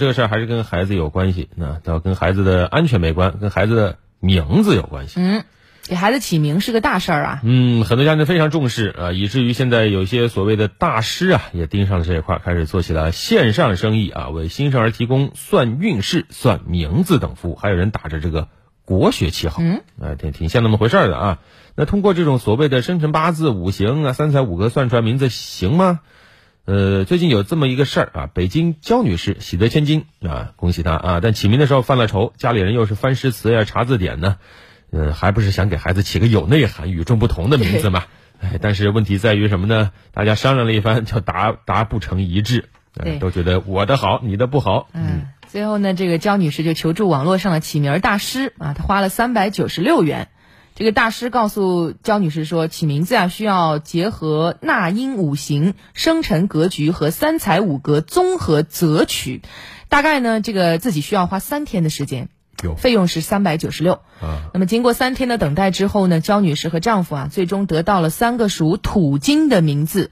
这个事儿还是跟孩子有关系，那倒跟孩子的安全没关，跟孩子的名字有关系。嗯，给孩子起名是个大事儿啊。嗯，很多家庭非常重视啊，以至于现在有些所谓的大师啊，也盯上了这一块，开始做起了线上生意啊，为新生儿提供算运势、算名字等服务，还有人打着这个国学旗号，嗯，啊，挺挺像那么回事儿的啊。那通过这种所谓的生辰八字、五行啊、三才五格算出来名字行吗？呃，最近有这么一个事儿啊，北京焦女士喜得千金啊，恭喜她啊！但起名的时候犯了愁，家里人又是翻诗词呀、查字典呢，呃，还不是想给孩子起个有内涵、与众不同的名字嘛？哎，但是问题在于什么呢？大家商量了一番，就达达不成一致，对，都觉得我的好，你的不好。嗯，最后呢，这个焦女士就求助网络上的起名大师啊，她花了三百九十六元。这个大师告诉焦女士说，起名字啊需要结合纳音五行、生辰格局和三才五格综合择取，大概呢这个自己需要花三天的时间，费用是三百九十六。啊，那么经过三天的等待之后呢，焦女士和丈夫啊最终得到了三个属土金的名字。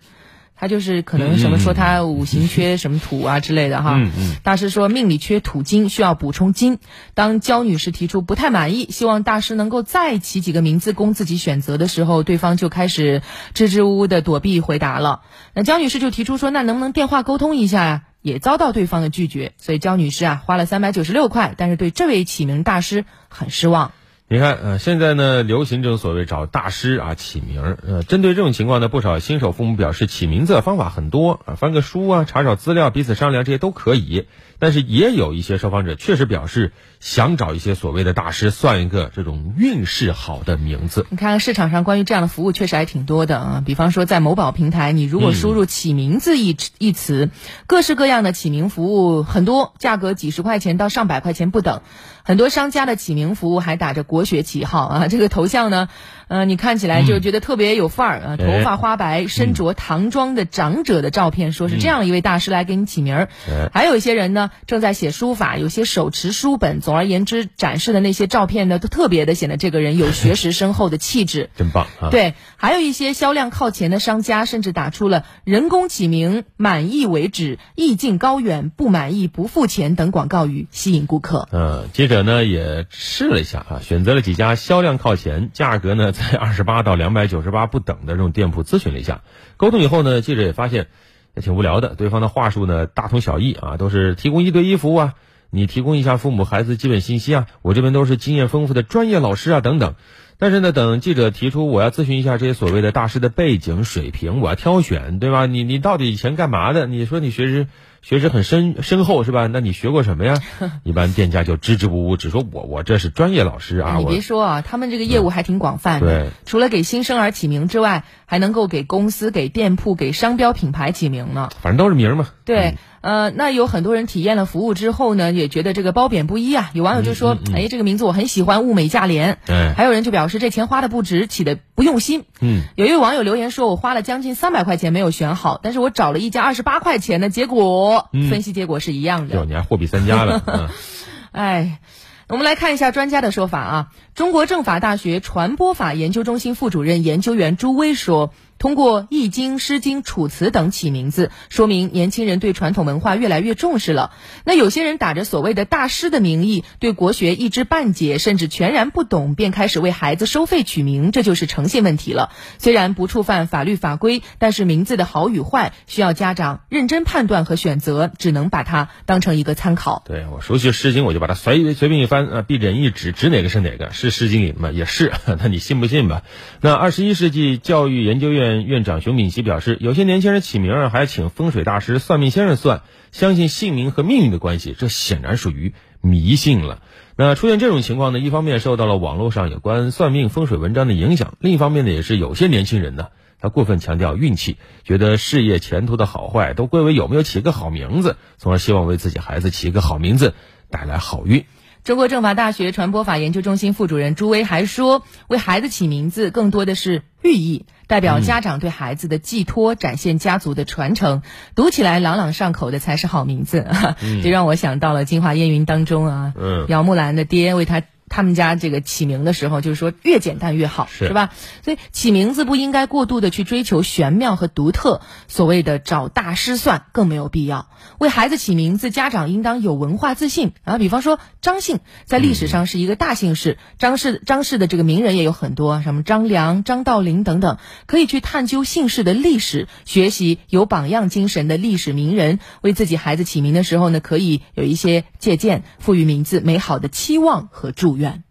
他就是可能什么说他五行缺什么土啊之类的哈，嗯嗯，大师说命里缺土金，需要补充金。当焦女士提出不太满意，希望大师能够再起几个名字供自己选择的时候，对方就开始支支吾吾的躲避回答了。那焦女士就提出说，那能不能电话沟通一下呀？也遭到对方的拒绝，所以焦女士啊花了三百九十六块，但是对这位起名大师很失望。你看，呃，现在呢，流行这种所谓找大师啊起名儿，呃，针对这种情况呢，不少新手父母表示，起名字方法很多啊，翻个书啊，查找资料，彼此商量，这些都可以。但是也有一些受访者确实表示，想找一些所谓的大师算一个这种运势好的名字。你看市场上关于这样的服务确实还挺多的啊，比方说在某宝平台，你如果输入“起名字”一一词，各式各样的起名服务很多，价格几十块钱到上百块钱不等。很多商家的起名服务还打着国国学旗号啊，这个头像呢，呃，你看起来就觉得特别有范儿啊，头发花白、身着唐装的长者的照片，说是这样一位大师来给你起名儿。还有一些人呢，正在写书法，有些手持书本。总而言之，展示的那些照片呢，都特别的显得这个人有学识深厚的气质。真棒啊！对，还有一些销量靠前的商家，甚至打出了“人工起名，满意为止，意境高远，不满意不付钱”等广告语，吸引顾客。嗯，接着。呢也试了一下啊，选择了几家销量靠前、价格呢在二十八到两百九十八不等的这种店铺咨询了一下，沟通以后呢，记者也发现也挺无聊的，对方的话术呢大同小异啊，都是提供一对一服务啊，你提供一下父母孩子基本信息啊，我这边都是经验丰富的专业老师啊等等。但是呢，等记者提出我要咨询一下这些所谓的大师的背景水平，我要挑选，对吧？你你到底以前干嘛的？你说你学识学识很深深厚是吧？那你学过什么呀？一般店家就支支吾吾，只说我我这是专业老师啊。你别说啊，他们这个业务还挺广泛的。对，除了给新生儿起名之外，还能够给公司、给店铺、给商标品牌起名呢。反正都是名嘛。对。呃，那有很多人体验了服务之后呢，也觉得这个褒贬不一啊。有网友就说：“哎，这个名字我很喜欢，物美价廉。”还有人就表示这钱花的不值，起的不用心。嗯，有一位网友留言说：“我花了将近三百块钱没有选好，但是我找了一家二十八块钱的，结果分析结果是一样的。”哟，你还货比三家了。哎，我们来看一下专家的说法啊。中国政法大学传播法研究中心副主任研究员朱威说。通过《易经》《诗经》《楚辞》等起名字，说明年轻人对传统文化越来越重视了。那有些人打着所谓的大师的名义，对国学一知半解，甚至全然不懂，便开始为孩子收费取名，这就是诚信问题了。虽然不触犯法律法规，但是名字的好与坏需要家长认真判断和选择，只能把它当成一个参考。对我熟悉《诗经》，我就把它随随便一翻，啊，闭着眼一指，指哪个是哪个，是《诗经》里吗？也是，那你信不信吧？那二十一世纪教育研究院。院长熊敏奇表示，有些年轻人起名儿还请风水大师、算命先生算，相信姓名和命运的关系，这显然属于迷信了。那出现这种情况呢，一方面受到了网络上有关算命风水文章的影响，另一方面呢，也是有些年轻人呢，他过分强调运气，觉得事业前途的好坏都归为有没有起个好名字，从而希望为自己孩子起一个好名字，带来好运。中国政法大学传播法研究中心副主任朱威还说，为孩子起名字更多的是寓意，代表家长对孩子的寄托，展现家族的传承，读起来朗朗上口的才是好名字。这让我想到了《京华烟云》当中啊，姚木兰的爹为他他们家这个起名的时候，就是说越简单越好，是吧？所以起名字不应该过度的去追求玄妙和独特，所谓的找大师算更没有必要。为孩子起名字，家长应当有文化自信啊。比方说张姓，在历史上是一个大姓氏，张氏张氏的这个名人也有很多，什么张良、张道陵等等，可以去探究姓氏的历史，学习有榜样精神的历史名人，为自己孩子起名的时候呢，可以有一些借鉴，赋予名字美好的期望和祝愿。